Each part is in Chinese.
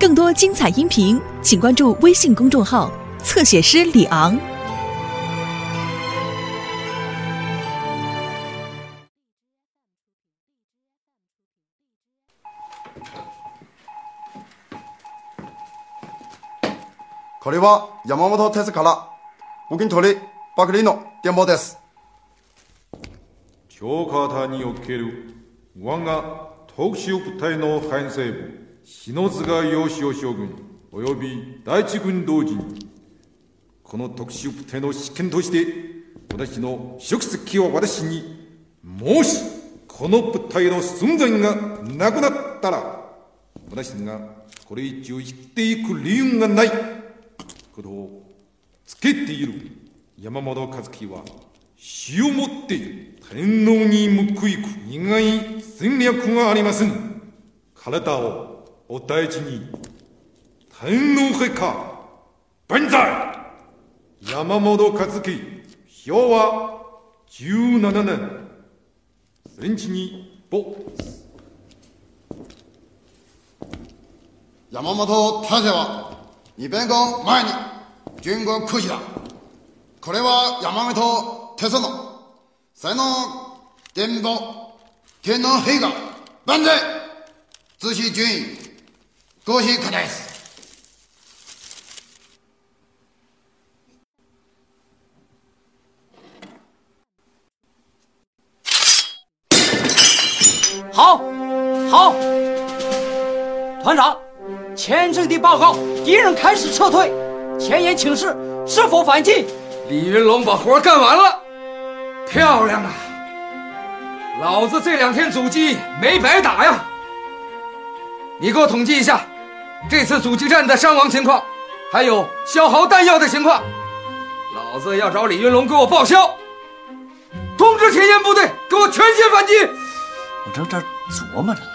更多精彩音频，请关注微信公众号“侧写师李昂”。これは山本哲から募金取りばかりの電報です超過他における我が特殊部隊の編成部 篠塚義雄将軍及び第一軍同時にこの特殊部隊の試験として私の職責を私にもしこの部隊の存在がなくなったら私がこれ以上生きていく理由がないことをつけている山本和樹は死をもって天皇に報いく以外戦略がありません体をお大事に天皇陛下万歳。山本和樹昭和17年。戦地に没山本大勢は2弁後前に軍後空士だ。これは山本哲の才能伝報天皇陛下。万歳。自主順位。恭喜可です好，好，团长，前阵的报告，敌人开始撤退，前沿请示，是否反击？李云龙把活干完了，漂亮啊！老子这两天阻击没白打呀！你给我统计一下，这次阻击战的伤亡情况，还有消耗弹药的情况。老子要找李云龙给我报销。通知前沿部队，给我全线反击！我正这琢磨着呢，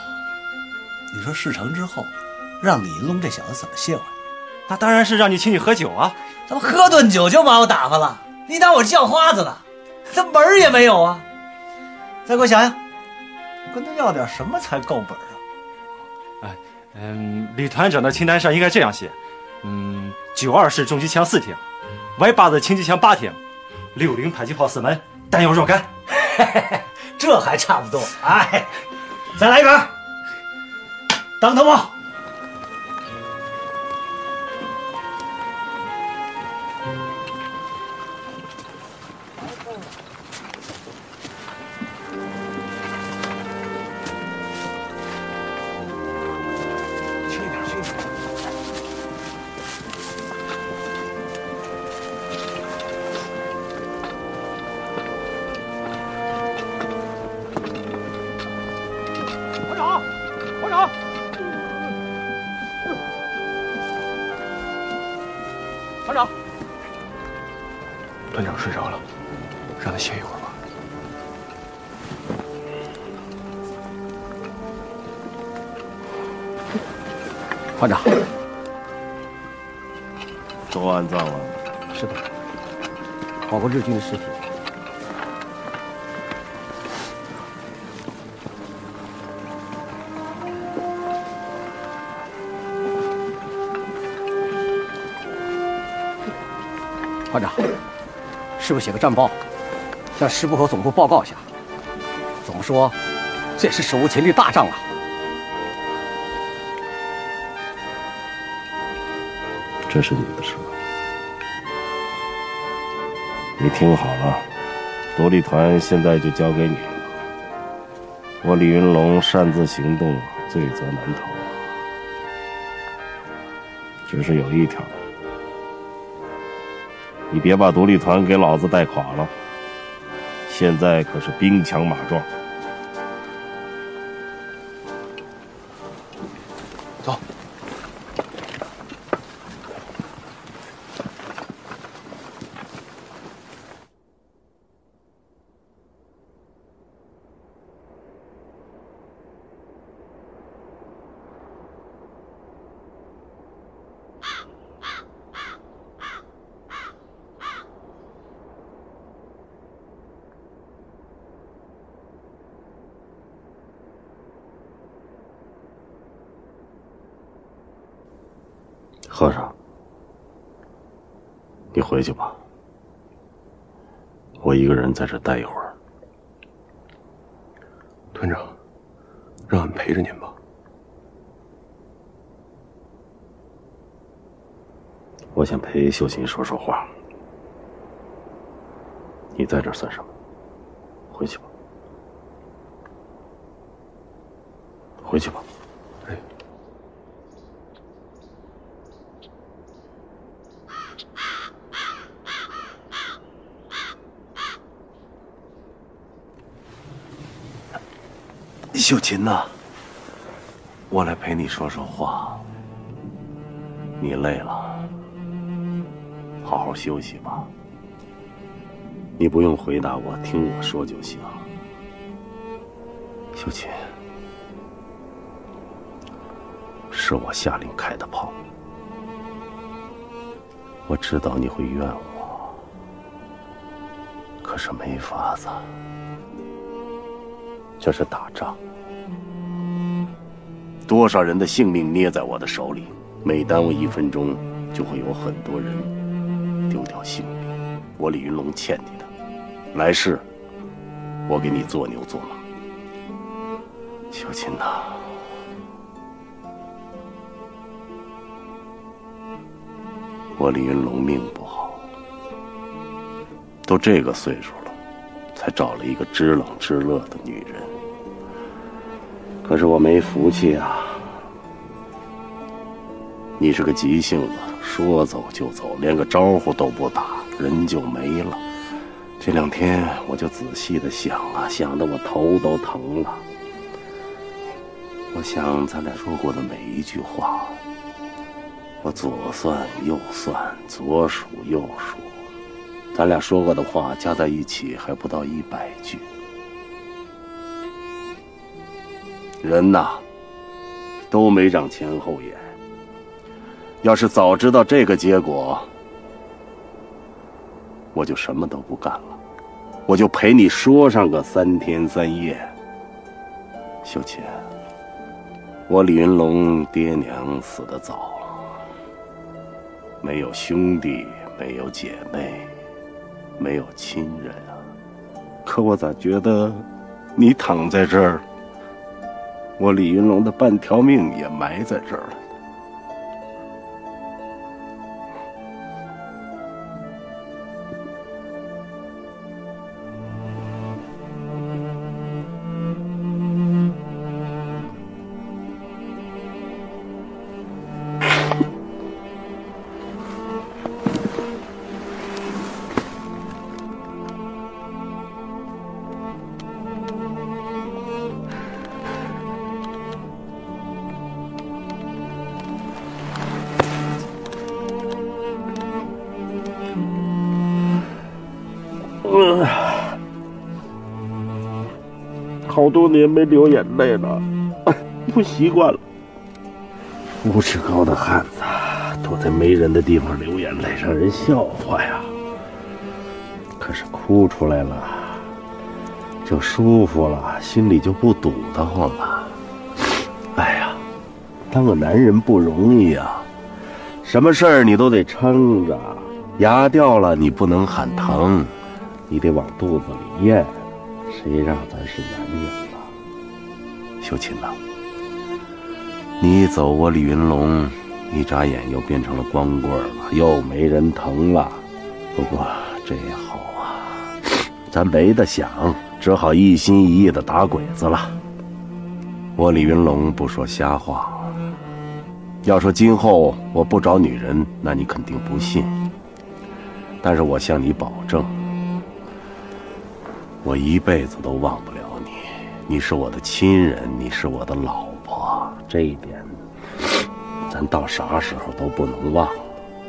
你说事成之后，让李云龙这小子怎么谢我呀？那当然是让你请你喝酒啊！他妈喝顿酒就把我打发了，你当我叫花子了？他门儿也没有啊！再给我想想，我跟他要点什么才够本啊？嗯，李团长的清单上应该这样写：嗯，九二式重机枪四挺，Y 八的轻机枪八挺，六零迫击炮四门，弹药若干。这还差不多。哎，再来一根，当头炮。日军的尸体。团长，是不是写个战报，向师部和总部报告一下？总说这也是史无前例大仗啊！这是你的事，你听好了，独立团现在就交给你了。我李云龙擅自行动，罪责难逃。只是有一条，你别把独立团给老子带垮了。现在可是兵强马壮。在这待一会儿。团长，让俺陪着您吧。我想陪秀琴说说话。你在这算什么？回去吧，回去吧。哎。秀琴呐，我来陪你说说话。你累了，好好休息吧。你不用回答我，听我说就行。秀琴，是我下令开的炮，我知道你会怨我，可是没法子，这是打仗，多少人的性命捏在我的手里，每耽误一分钟，就会有很多人丢掉性命。我李云龙欠你的。来世，我给你做牛做马。小琴呐，我李云龙命不好，都这个岁数了，才找了一个知冷知热的女人。可是我没福气啊！你是个急性子，说走就走，连个招呼都不打，人就没了。这两天我就仔细的想啊，想的我头都疼了。我想咱俩说过的每一句话，我左算右算，左数右数，咱俩说过的话加在一起还不到一百句。人呐，都没长前后眼。要是早知道这个结果，我就什么都不干了。我就陪你说上个三天三夜，秀琴。我李云龙爹娘死的早，没有兄弟，没有姐妹，没有亲人啊。可我咋觉得，你躺在这儿，我李云龙的半条命也埋在这儿了。好多年没流眼泪了，不习惯了。五尺高的汉子躲在没人的地方流眼泪，让人笑话呀。可是哭出来了，就舒服了，心里就不堵得慌了。哎呀，当个男人不容易啊，什么事儿你都得撑着，牙掉了你不能喊疼，你得往肚子里咽。谁让咱是男人了？秀琴呐，你走，我李云龙一眨眼又变成了光棍了，又没人疼了。不过这也好啊，咱没得想，只好一心一意的打鬼子了。我李云龙不说瞎话，要说今后我不找女人，那你肯定不信。但是我向你保证。我一辈子都忘不了你，你是我的亲人，你是我的老婆，这一点，咱到啥时候都不能忘。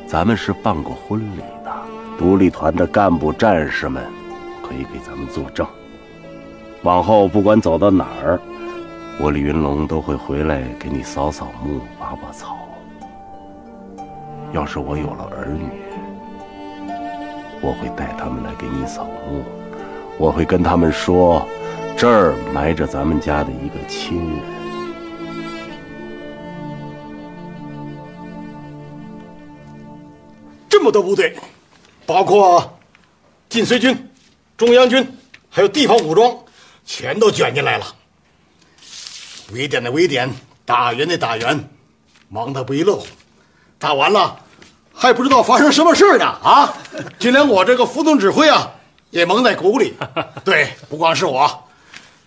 咱们是办过婚礼的，独立团的干部战士们可以给咱们作证。往后不管走到哪儿，我李云龙都会回来给你扫扫墓、拔拔草。要是我有了儿女，我会带他们来给你扫墓。我会跟他们说，这儿埋着咱们家的一个亲人。这么多部队，包括晋绥军、中央军，还有地方武装，全都卷进来了。围点的围点，打援的打援，忙得不亦乐乎。打完了，还不知道发生什么事呢啊！就连我这个副总指挥啊，也蒙在鼓里。对，不光是我，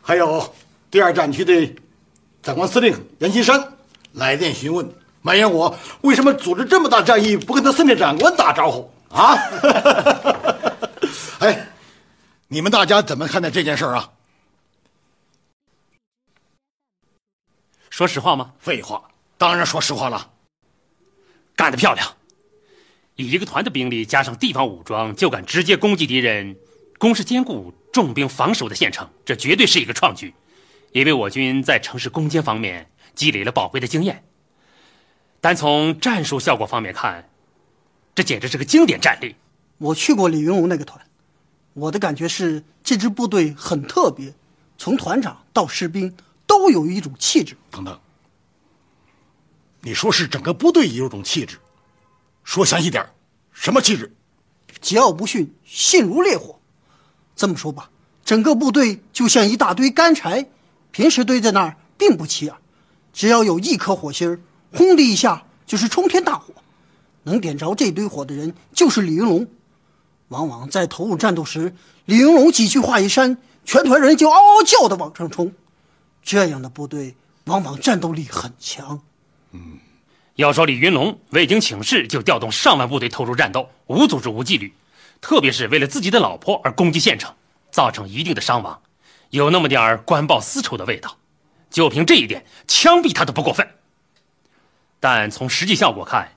还有第二战区的长官司令阎锡山来电询问，埋怨我为什么组织这么大战役不跟他司令长官打招呼啊？哎，你们大家怎么看待这件事啊？说实话吗？废话，当然说实话了。干得漂亮！以一个团的兵力加上地方武装，就敢直接攻击敌人，攻势坚固、重兵防守的县城，这绝对是一个创举，也为我军在城市攻坚方面积累了宝贵的经验。单从战术效果方面看，这简直是个经典战例。我去过李云龙那个团，我的感觉是这支部队很特别，从团长到士兵都有一种气质。等等，你说是整个部队也有种气质，说详细点什么气质？桀骜不驯，性如烈火。这么说吧，整个部队就像一大堆干柴，平时堆在那儿并不起眼，只要有一颗火星儿，轰的一下就是冲天大火。能点着这堆火的人就是李云龙。往往在投入战斗时，李云龙几句话一扇，全团人就嗷嗷叫的往上冲。这样的部队往往战斗力很强。嗯，要说李云龙未经请示就调动上万部队投入战斗，无组织无纪律，特别是为了自己的老婆而攻击县城，造成一定的伤亡，有那么点儿官报私仇的味道。就凭这一点，枪毙他都不过分。但从实际效果看，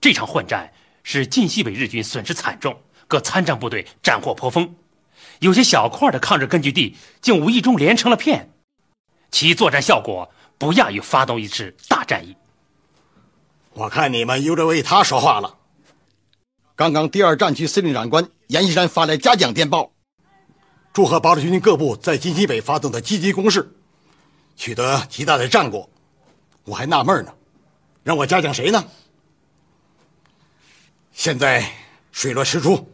这场混战是晋西北日军损失惨重。各参战部队战获颇丰，有些小块的抗日根据地竟无意中连成了片，其作战效果不亚于发动一次大战役。我看你们又在为他说话了。刚刚第二战区司令长官阎锡山发来嘉奖电报，祝贺八路军各部在晋西北发动的积极攻势，取得极大的战果。我还纳闷呢，让我嘉奖谁呢？现在水落石出。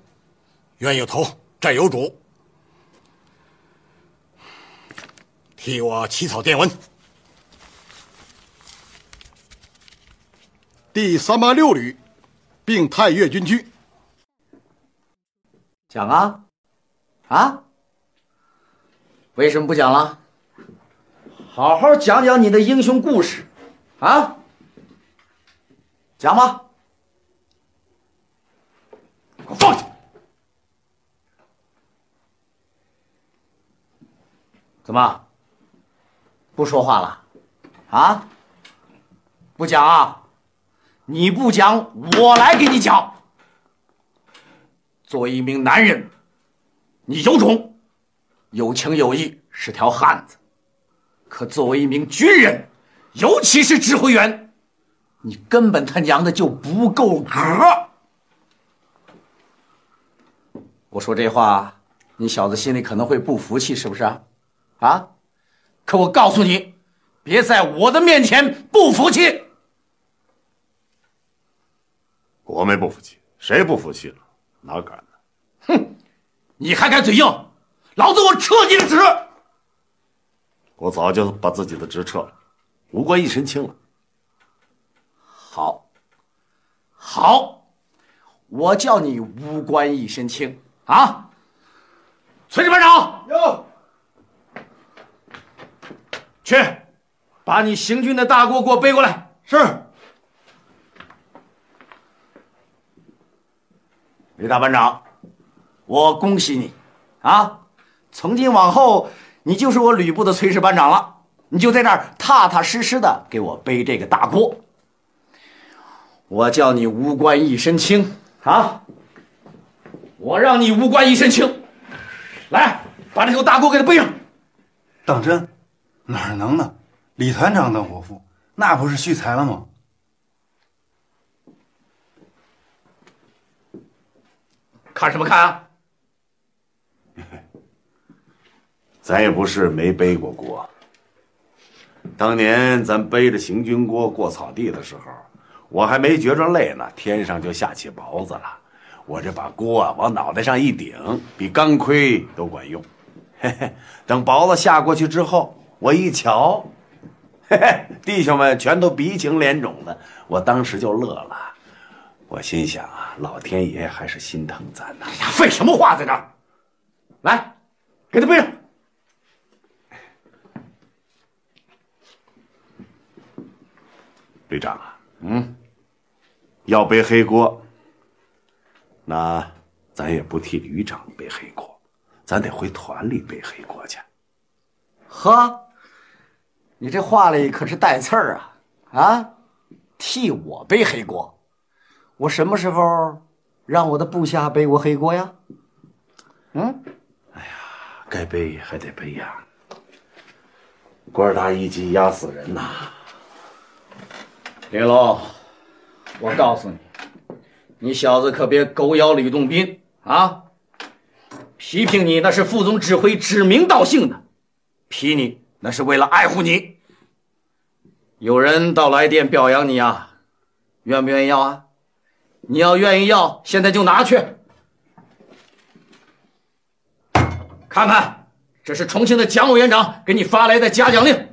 冤有头，债有主。替我起草电文。第三八六旅，并太岳军区。讲啊，啊？为什么不讲了？好好讲讲你的英雄故事，啊？讲吧。给我放下！怎么不说话了？啊？不讲啊？你不讲，我来给你讲。作为一名男人，你有种，有情有义，是条汉子。可作为一名军人，尤其是指挥员，你根本他娘的就不够格。我说这话，你小子心里可能会不服气，是不是啊？啊！可我告诉你，别在我的面前不服气。我没不服气，谁不服气了？哪敢呢？哼！你还敢嘴硬？老子我撤你的职！我早就把自己的职撤了，无官一身轻了。好，好，我叫你无官一身轻啊！崔支班长，有。去，把你行军的大锅给我背过来。是。李大班长，我恭喜你，啊，从今往后你就是我吕部的炊事班长了。你就在这儿踏踏实实的给我背这个大锅。我叫你无官一身轻啊！我让你无官一身轻。来，把这口大锅给他背上。当真？哪能呢？李团长当伙夫，那不是蓄财了吗？看什么看啊？咱也不是没背过锅。当年咱背着行军锅过草地的时候，我还没觉着累呢，天上就下起雹子了。我这把锅啊往脑袋上一顶，比钢盔都管用。嘿嘿，等雹子下过去之后，我一瞧，嘿嘿，弟兄们全都鼻青脸肿的，我当时就乐了。我心想啊，老天爷还是心疼咱呐。哎呀废什么话在这儿？来，给他背上。旅长啊，嗯，要背黑锅，那咱也不替旅长背黑锅，咱得回团里背黑锅去。呵，你这话里可是带刺儿啊！啊，替我背黑锅，我什么时候让我的部下背过黑锅呀？嗯，哎呀该背还得背呀，官大一级压死人呐！林龙，我告诉你，你小子可别狗咬吕洞宾啊！批评你那是副总指挥指名道姓的，批你那是为了爱护你。有人到来电表扬你啊，愿不愿意要啊？你要愿意要，现在就拿去。看看，这是重庆的蒋委员长给你发来的嘉奖令。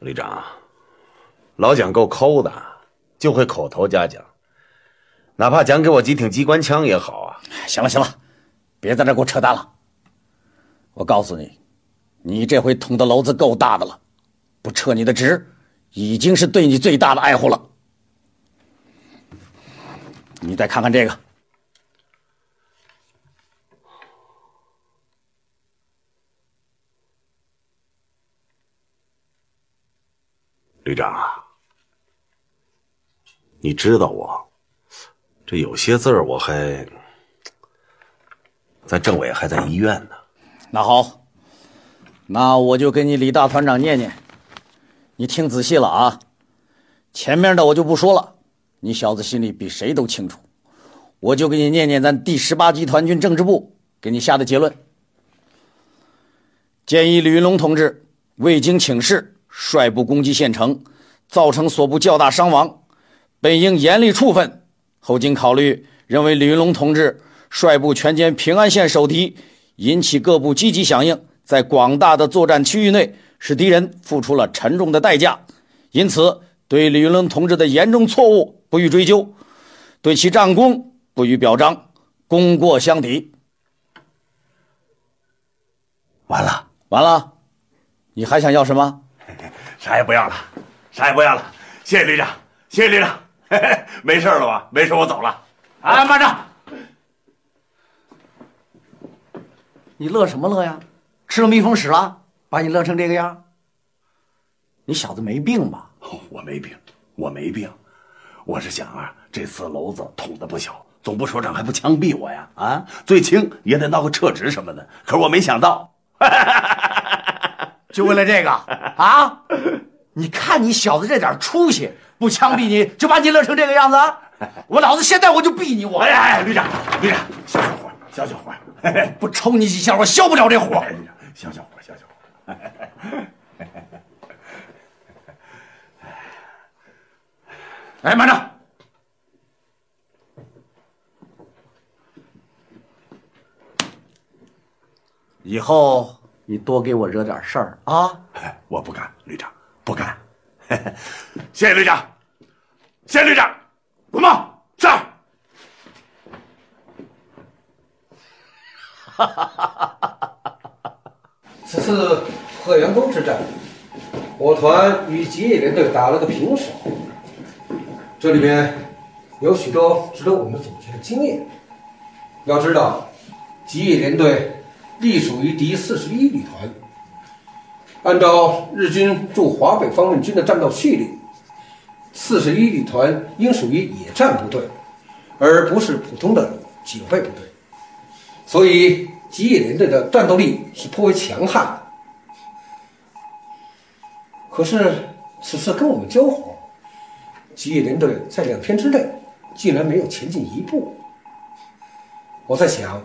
旅长，老蒋够抠的，就会口头嘉奖，哪怕奖给我几挺机关枪也好啊。行了行了，别在这给我扯淡了。我告诉你，你这回捅的娄子够大的了，不撤你的职，已经是对你最大的爱护了。你再看看这个，旅长啊，你知道我这有些字儿我还，咱政委还在医院呢。那好，那我就给你李大团长念念，你听仔细了啊。前面的我就不说了，你小子心里比谁都清楚。我就给你念念咱第十八集团军政治部给你下的结论：建议李云龙同志未经请示率部攻击县城，造成所部较大伤亡，本应严厉处分。后经考虑，认为李云龙同志率部全歼平安县守敌。引起各部积极响应，在广大的作战区域内，使敌人付出了沉重的代价。因此，对李云龙同志的严重错误不予追究，对其战功不予表彰，功过相抵。完了，完了，你还想要什么？啥也不要了，啥也不要了。谢谢旅长，谢谢旅长。嘿嘿，没事了吧？没事，我走了。哎，慢着！你乐什么乐呀？吃了蜜蜂屎了，把你乐成这个样？你小子没病吧？我没病，我没病，我是想啊，这次篓子捅的不小，总部首长还不枪毙我呀？啊，最轻也得闹个撤职什么的。可是我没想到，就为了这个啊！你看你小子这点出息，不枪毙你就把你乐成这个样子？我老子现在我就毙你！我哎哎，旅长，旅长，小小伙，小小伙。不抽你几下，我消不了这火。小小火，小小火。哎，慢着！以后你多给我惹点事儿啊！我不干，旅长，不干。谢谢旅长，谢谢旅长。滚吧，是。此次贺阳沟之战，我团与吉野连队打了个平手，这里面有许多值得我们总结的经验。要知道，吉野连队隶属于第四十一旅团，按照日军驻华北方面军的战斗序列，四十一旅团应属于野战部队，而不是普通的警备部队，所以。吉野连队的战斗力是颇为强悍的，可是此次跟我们交火，吉野连队在两天之内竟然没有前进一步。我在想，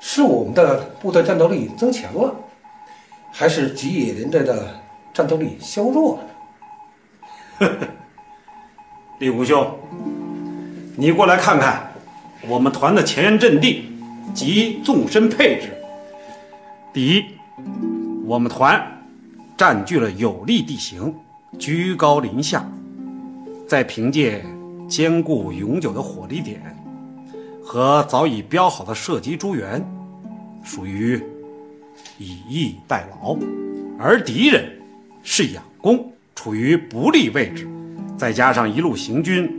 是我们的部队战斗力增强了，还是吉野连队的战斗力削弱了呢？李武兄，你过来看看我们团的前沿阵地及纵深配置。第一，我们团占据了有利地形，居高临下，再凭借坚固永久的火力点和早已标好的射击诸元，属于以逸待劳；而敌人是佯攻，处于不利位置，再加上一路行军，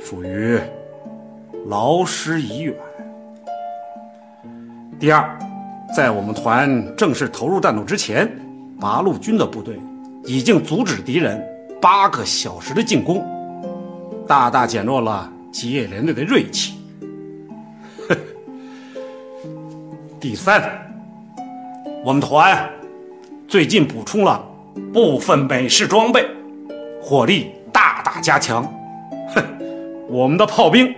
属于劳师已远。第二，在我们团正式投入战斗之前，八路军的部队已经阻止敌人八个小时的进攻，大大减弱了吉野连队的锐气。第三，我们团最近补充了部分美式装备，火力大大加强。哼，我们的炮兵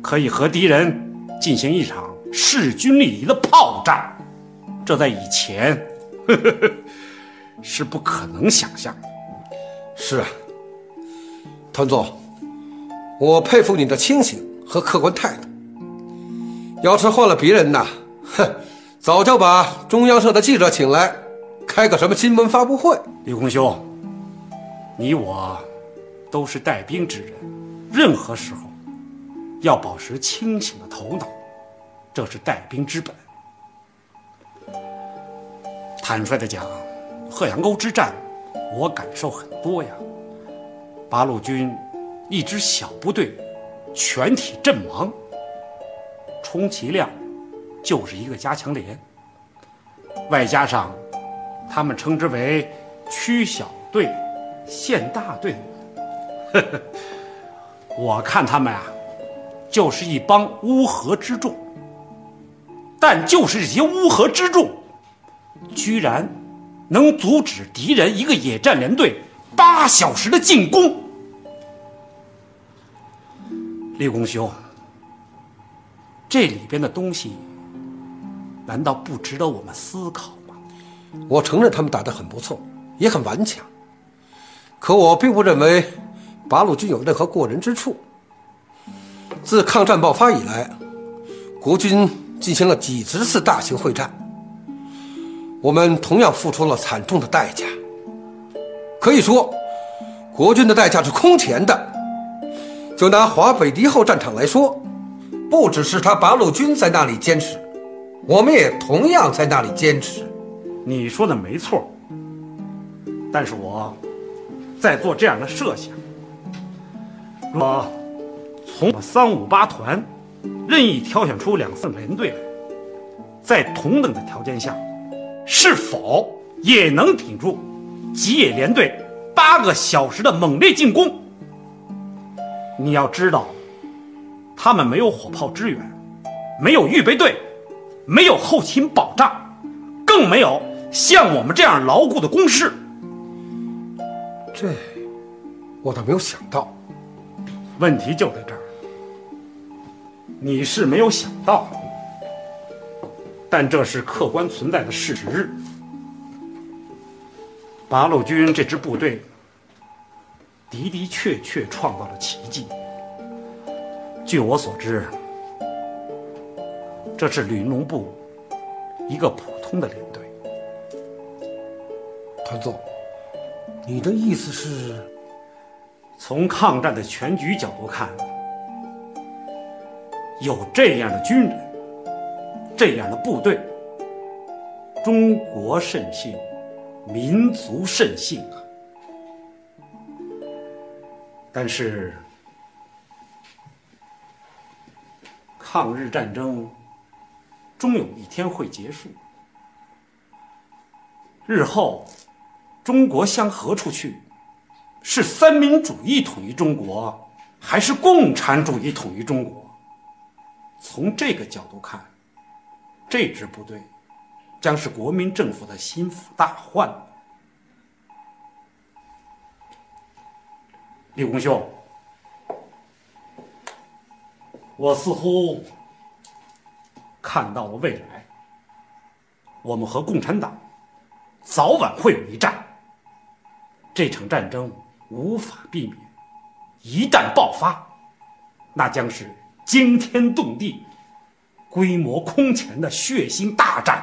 可以和敌人进行一场势均力敌的炮战，这在以前 呵呵是不可能想象的。是啊，团总，我佩服你的清醒和客观态度。要是换了别人呐，哼，早就把中央社的记者请来，开个什么新闻发布会。李公兄，你我都是带兵之人，任何时候要保持清醒的头脑，这是带兵之本。坦率的讲，贺阳沟之战，我感受很多呀。八路军一支小部队全体阵亡，充其量就是一个加强连，外加上他们称之为区小队、县大队的人，我看他们啊，就是一帮乌合之众。但就是这些乌合之众，居然能阻止敌人一个野战连队八小时的进攻。李公兄，这里边的东西，难道不值得我们思考吗？我承认他们打得很不错，也很顽强，可我并不认为八路军有任何过人之处。自抗战爆发以来，国军进行了几十次大型会战，我们同样付出了惨重的代价。可以说，国军的代价是空前的。就拿华北敌后战场来说，不只是他八路军在那里坚持，我们也同样在那里坚持。你说的没错，但是我在做这样的设想：若从三五八团任意挑选出两三连队来，在同等的条件下，是否也能顶住吉野连队八个小时的猛烈进攻？你要知道，他们没有火炮支援，没有预备队，没有后勤保障，更没有像我们这样牢固的工事。这，我倒没有想到。问题就在这儿，你是没有想到，但这是客观存在的事实。八路军这支部队。的的确确创造了奇迹。据我所知，这是旅农部一个普通的连队。团座，你的意思是？从抗战的全局角度看，有这样的军人，这样的部队，中国甚幸，民族甚幸啊！但是，抗日战争终有一天会结束。日后，中国向何处去？是三民主义统一中国，还是共产主义统一中国？从这个角度看，这支部队将是国民政府的心腹大患。李公兄，我似乎看到了未来，我们和共产党早晚会有一战。这场战争无法避免，一旦爆发，那将是惊天动地、规模空前的血腥大战。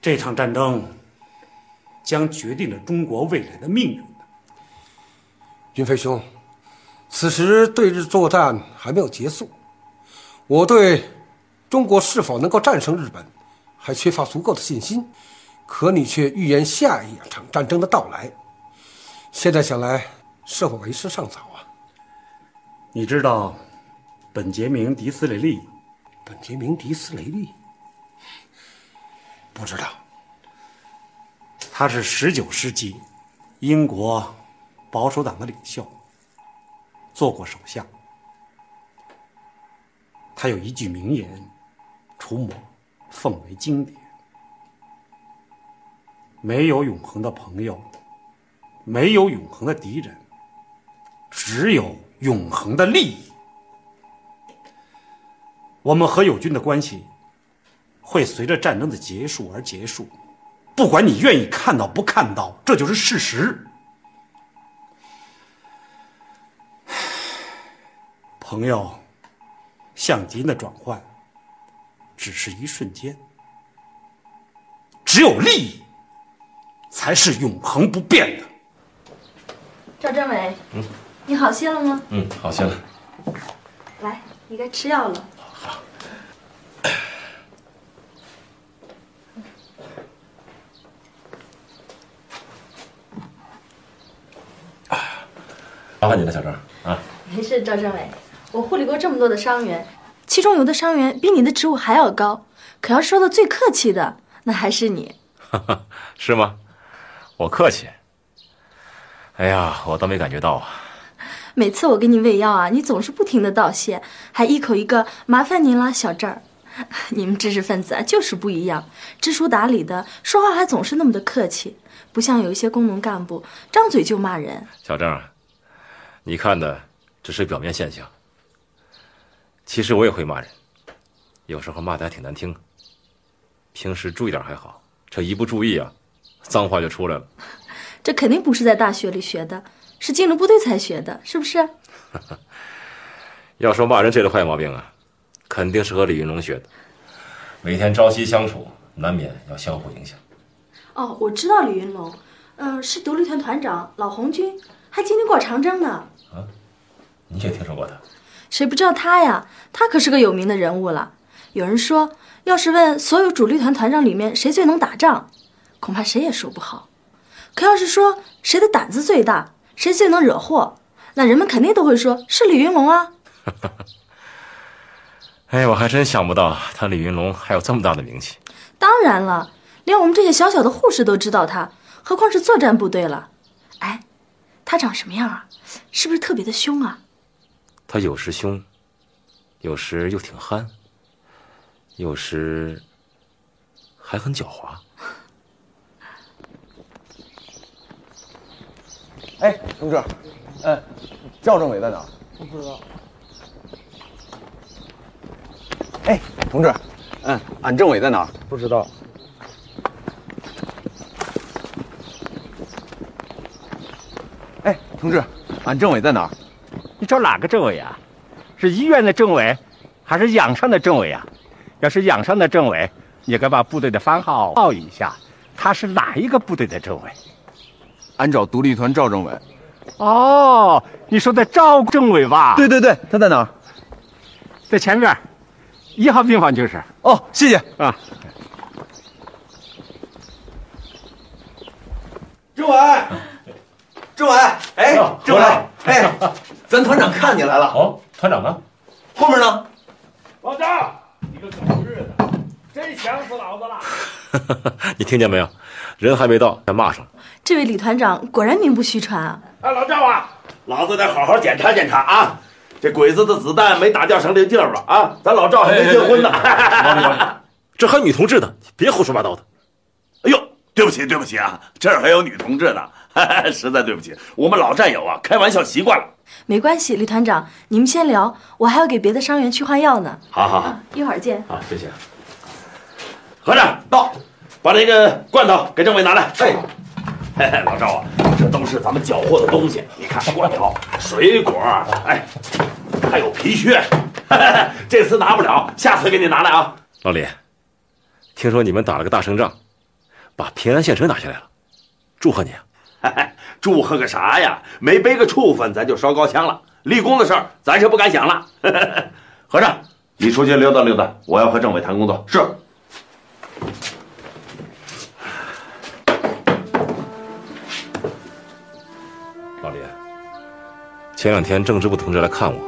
这场战争将决定了中国未来的命运。云飞兄，此时对日作战还没有结束，我对中国是否能够战胜日本还缺乏足够的信心。可你却预言下一场战争的到来，现在想来，是否为时尚早啊？你知道本杰明·迪斯雷利？本杰明·迪斯雷利？不知道。他是十九世纪英国保守党的领袖，做过首相。他有一句名言，楚某奉为经典。没有永恒的朋友，没有永恒的敌人，只有永恒的利益。我们和友军的关系会随着战争的结束而结束，不管你愿意看到不看到，这就是事实。朋友向敌人的转换只是一瞬间，只有利益。才是永恒不变的。赵政委，嗯，你好些了吗？嗯，好些了。来，你该吃药了。好。麻烦你了，小张啊。没事，赵政委，我护理过这么多的伤员，其中有的伤员比你的职务还要高，可要说的最客气的，那还是你。是吗？我客气。哎呀，我倒没感觉到啊。每次我给你喂药啊，你总是不停的道谢，还一口一个麻烦您了，小郑儿。你们知识分子啊，就是不一样，知书达理的，说话还总是那么的客气，不像有一些工农干部，张嘴就骂人。小郑啊，你看的只是表面现象。其实我也会骂人，有时候骂的还挺难听。平时注意点还好，这一不注意啊。脏话就出来了，这肯定不是在大学里学的，是进了部队才学的，是不是？要说骂人这个坏毛病啊，肯定是和李云龙学的。每天朝夕相处，难免要相互影响。哦，我知道李云龙，嗯，是独立团团长老红军，还经历过长征呢。啊，你也听说过他？谁不知道他呀？他可是个有名的人物了。有人说，要是问所有主力团团长里面谁最能打仗？恐怕谁也说不好，可要是说谁的胆子最大，谁最能惹祸，那人们肯定都会说是李云龙啊。哎，我还真想不到他李云龙还有这么大的名气。当然了，连我们这些小小的护士都知道他，何况是作战部队了。哎，他长什么样啊？是不是特别的凶啊？他有时凶，有时又挺憨，有时还很狡猾。哎，同志，嗯，赵政委在哪？不知道。哎，同志，嗯，俺政委在哪？不知道。哎，同志，俺政委在哪？你找哪个政委啊？是医院的政委，还是养伤的政委啊？要是养伤的政委，你该把部队的番号报一下，他是哪一个部队的政委？俺找独立团赵政委。哦，你说的赵政委吧？对对对，他在哪？在前面，一号病房就是。哦，谢谢啊。政委，政委，哎，政委，哎，咱团长看你来了。哦，团长呢？后面呢？老赵，你个狗日的，真想死老子了！你听见没有？人还没到，先骂上了。这位李团长果然名不虚传啊！哎，老赵啊，老子得好好检查检查啊！这鬼子的子弹没打掉成零件吧？啊，咱老赵还没结婚呢。这还女同志呢，别胡说八道的。哎呦，对不起对不起啊，这儿还有女同志呢。实在对不起，我们老战友啊，开玩笑习惯了。没关系，李团长，你们先聊，我还要给别的伤员去换药呢。好好好，一会儿见。好，谢谢。和尚到，把那个罐头给政委拿来。哎，老赵啊，这都是咱们缴获的东西，你看，罐头、水果，哎，还有皮靴，这次拿不了，下次给你拿来啊。老李，听说你们打了个大胜仗，把平安县城拿下来了，祝贺你啊！祝贺个啥呀？没背个处分，咱就烧高香了。立功的事儿，咱是不敢想了。和尚，你出去溜达溜达，我要和政委谈工作。是。老李，前两天政治部同志来看我，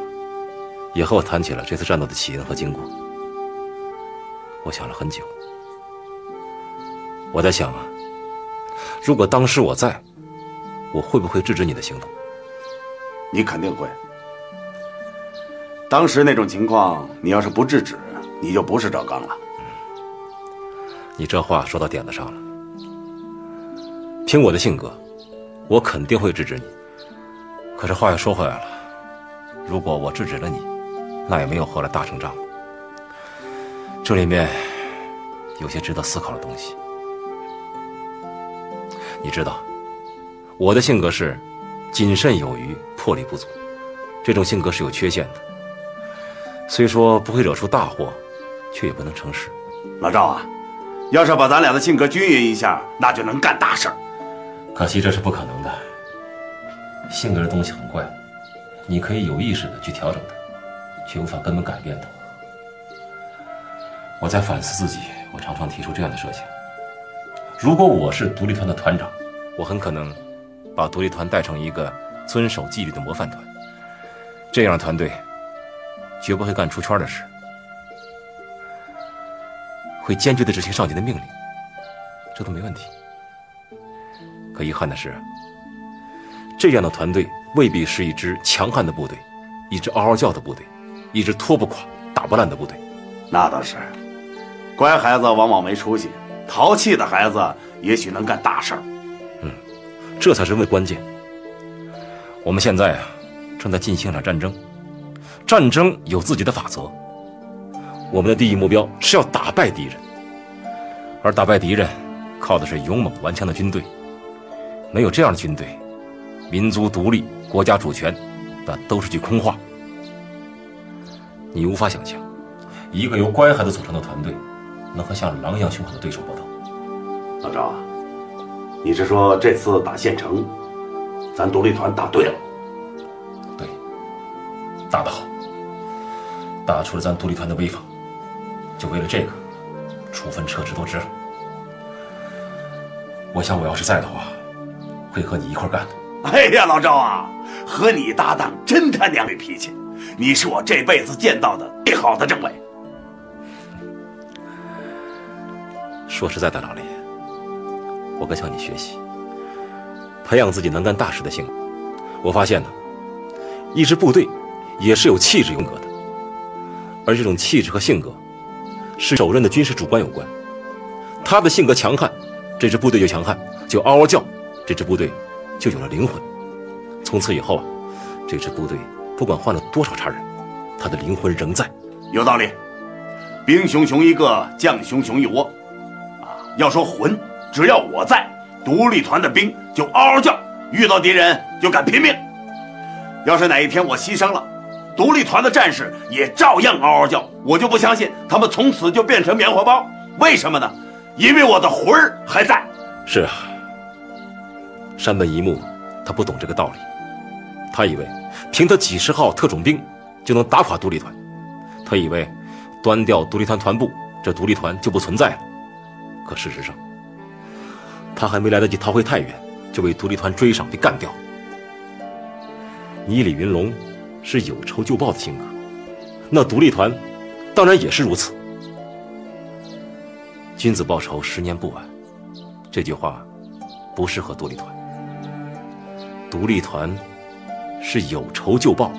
也和我谈起了这次战斗的起因和经过。我想了很久，我在想啊，如果当时我在，我会不会制止你的行动？你肯定会。当时那种情况，你要是不制止，你就不是赵刚了。你这话说到点子上了。凭我的性格，我肯定会制止你。可是话又说回来了，如果我制止了你，那也没有后来大胜仗。这里面有些值得思考的东西。你知道，我的性格是谨慎有余，魄力不足。这种性格是有缺陷的。虽说不会惹出大祸，却也不能成事。老赵啊，要是把咱俩的性格均匀一下，那就能干大事儿。可惜这是不可能的。性格这东西很怪，你可以有意识的去调整它，却无法根本改变它。我在反思自己，我常常提出这样的设想：如果我是独立团的团长，我很可能把独立团带成一个遵守纪律的模范团。这样的团队绝不会干出圈的事，会坚决的执行上级的命令，这都没问题。可遗憾的是，这样的团队未必是一支强悍的部队，一支嗷嗷叫的部队，一支拖不垮、打不烂的部队。那倒是，乖孩子往往没出息，淘气的孩子也许能干大事儿。这才是问关键。我们现在啊，正在进行一场战争，战争有自己的法则。我们的第一目标是要打败敌人，而打败敌人，靠的是勇猛顽强的军队。没有这样的军队，民族独立、国家主权，那都是句空话。你无法想象，一个由乖孩子组成的团队，能和像狼一样凶狠的对手搏斗。老赵啊，你是说这次打县城，咱独立团打对了？对，打得好，打出了咱独立团的威风。就为了这个，处分撤职都值了。我想，我要是在的话。会和你一块干的。哎呀，老赵啊，和你搭档真他娘没脾气！你是我这辈子见到的最好的政委。说实在的，老李，我该向你学习，培养自己能干大事的性格。我发现呢，一支部队也是有气质、有格的，而这种气质和性格，是首任的军事主官有关。他的性格强悍，这支部队就强悍，就嗷嗷叫。这支部队就有了灵魂。从此以后啊，这支部队不管换了多少茬人，他的灵魂仍在。有道理。兵熊熊一个，将熊熊一窝。啊，要说魂，只要我在，独立团的兵就嗷嗷叫，遇到敌人就敢拼命。要是哪一天我牺牲了，独立团的战士也照样嗷嗷叫。我就不相信他们从此就变成棉花包。为什么呢？因为我的魂儿还在。是啊。山本一木，他不懂这个道理。他以为凭他几十号特种兵就能打垮独立团，他以为端掉独立团团部，这独立团就不存在了。可事实上，他还没来得及逃回太原，就被独立团追上，被干掉。你李云龙是有仇就报的性格，那独立团当然也是如此。君子报仇，十年不晚。这句话不适合独立团。独立团是有仇就报，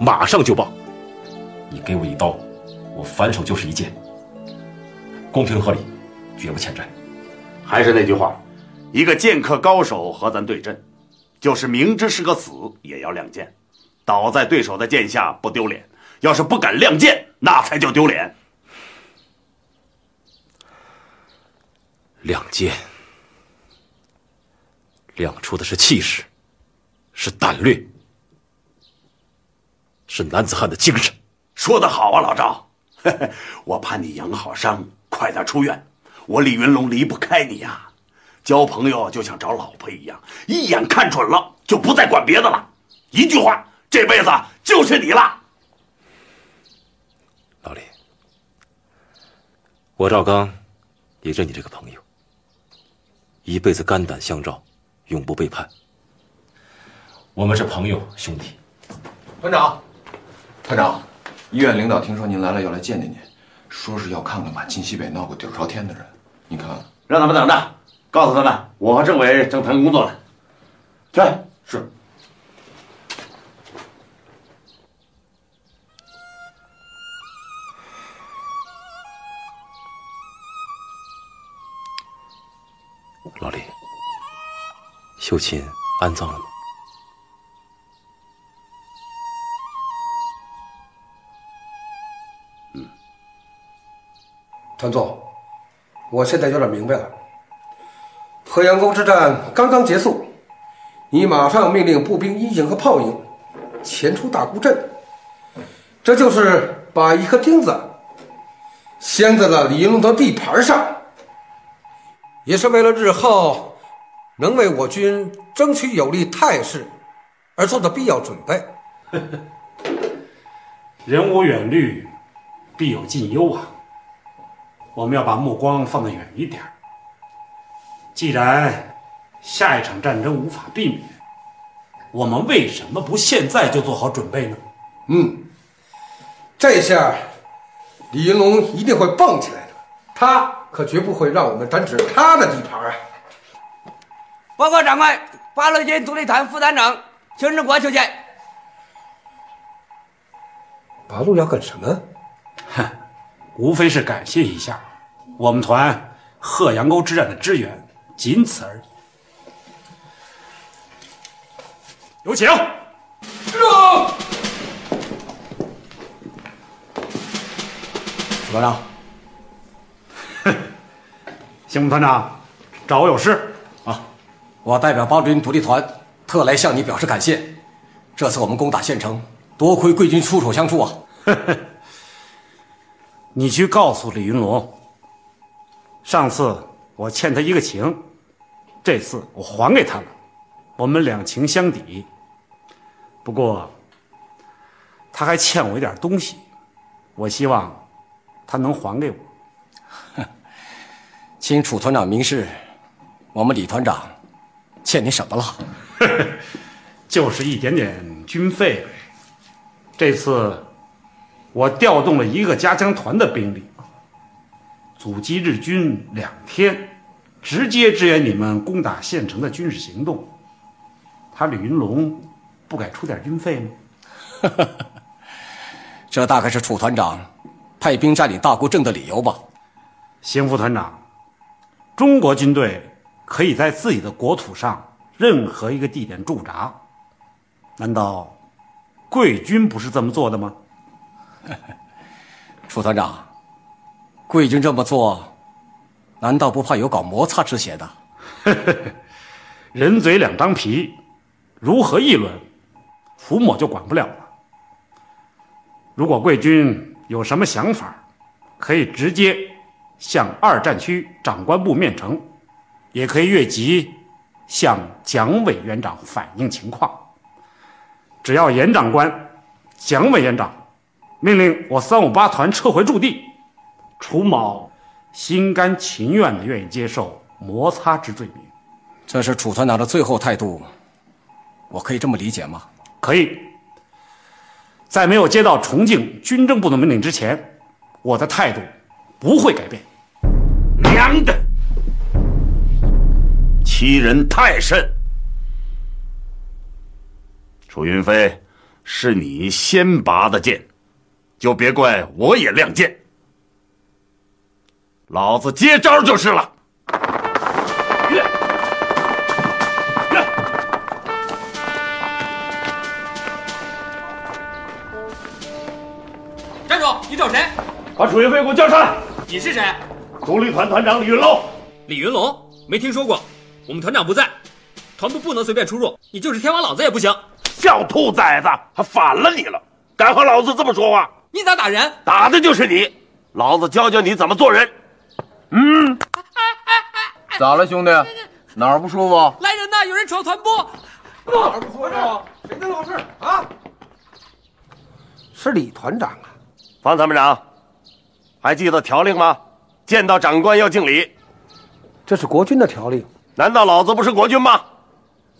马上就报。你给我一刀，我反手就是一剑。公平合理，绝不欠债。还是那句话，一个剑客高手和咱对阵，就是明知是个死也要亮剑，倒在对手的剑下不丢脸，要是不敢亮剑，那才叫丢脸。亮剑，亮出的是气势，是胆略，是男子汉的精神。说得好啊，老赵，我怕你养好伤，快点出院。我李云龙离不开你呀，交朋友就像找老婆一样，一眼看准了就不再管别的了。一句话，这辈子就是你了。老李，我赵刚也认你这个朋友，一辈子肝胆相照，永不背叛。我们是朋友兄弟。团长，团长，医院领导听说您来了，要来见见您，说是要看看把晋西北闹个底儿朝天的人。您看看，让他们等着，告诉他们，我和政委正谈工作呢。去，是。老李，秀琴安葬了吗？团座，我现在有点明白了。河阳沟之战刚刚结束，你马上命令步兵一营和炮营前出大沽镇，这就是把一颗钉子镶在了李云龙的地盘上，也是为了日后能为我军争取有利态势而做的必要准备。人无远虑，必有近忧啊。我们要把目光放得远一点。既然下一场战争无法避免，我们为什么不现在就做好准备呢？嗯，这下李云龙一定会蹦起来的，他可绝不会让我们沾指他的地盘啊！报告长官，八路军独立团副团长邱志国求见。八路要干什么？哼，无非是感谢一下我们团贺阳沟之战的支援，仅此而已。有请。副团长，邢副 团长，找我有事啊？我代表八路军独立团特来向你表示感谢。这次我们攻打县城，多亏贵军出手相助啊！你去告诉李云龙，上次我欠他一个情，这次我还给他了，我们两情相抵。不过，他还欠我一点东西，我希望他能还给我。请楚团长明示，我们李团长欠你什么了？就是一点点军费。这次我调动了一个加强团的兵力，阻击日军两天，直接支援你们攻打县城的军事行动。他李云龙不该出点军费吗？这大概是楚团长派兵占领大沽镇的理由吧？邢副团长，中国军队可以在自己的国土上任何一个地点驻扎。难道贵军不是这么做的吗？楚团长，贵军这么做，难道不怕有搞摩擦之嫌的？人嘴两张皮，如何议论，伏某就管不了了。如果贵军有什么想法，可以直接向二战区长官部面呈，也可以越级向蒋委员长反映情况。只要严长官、蒋委员长命令我三五八团撤回驻地，楚某心甘情愿的愿意接受摩擦之罪名。这是楚团长的最后态度，我可以这么理解吗？可以。在没有接到重庆军政部的命令之前，我的态度不会改变。娘的，欺人太甚！楚云飞，是你先拔的剑，就别怪我也亮剑。老子接招就是了。站住你找谁？把楚云飞给我叫上来。你是谁？独立团团长李云龙。李云龙？没听说过。我们团长不在。团部不能随便出入。你就是天王老子也不行。小兔崽子还反了你了。敢和老子这么说话。你咋打人？打的就是你。老子教教你怎么做人。嗯。咋了，兄弟？哪儿不舒服？来人呐！有人闯团部。哪儿不舒服？谁的老事啊？是李团长啊。方参谋长，还记得条令吗？见到长官要敬礼。这是国军的条令。难道老子不是国军吗？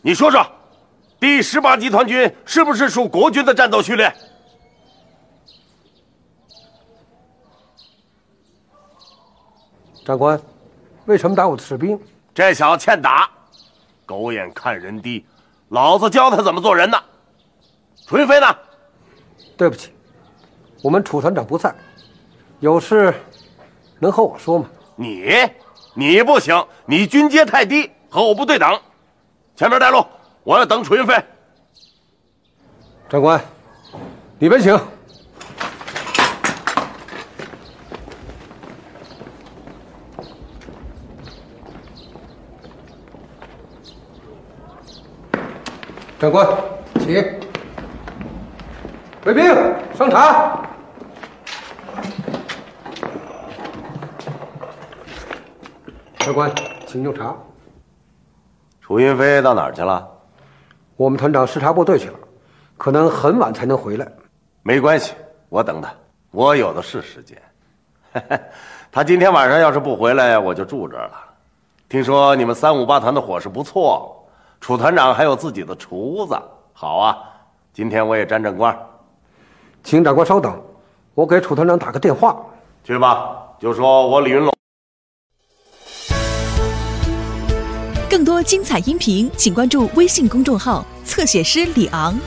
你说说，第十八集团军是不是属国军的战斗序列？长官，为什么打我的士兵？这小子欠打，狗眼看人低，老子教他怎么做人呢。楚云飞呢？对不起，我们楚团长不在，有事能和我说吗？你，你不行，你军阶太低，和我不对等。前面带路，我要等楚云飞。长官，里边请。长官，请。卫兵上茶。长官，请用茶。楚云飞到哪儿去了？我们团长视察部队去了，可能很晚才能回来。没关系，我等他，我有的是时间。他今天晚上要是不回来，我就住这儿了。听说你们三五八团的伙食不错。楚团长还有自己的厨子，好啊！今天我也沾沾光。请长官稍等，我给楚团长打个电话。去吧，就说我李云龙。更多精彩音频，请关注微信公众号“侧写师李昂”。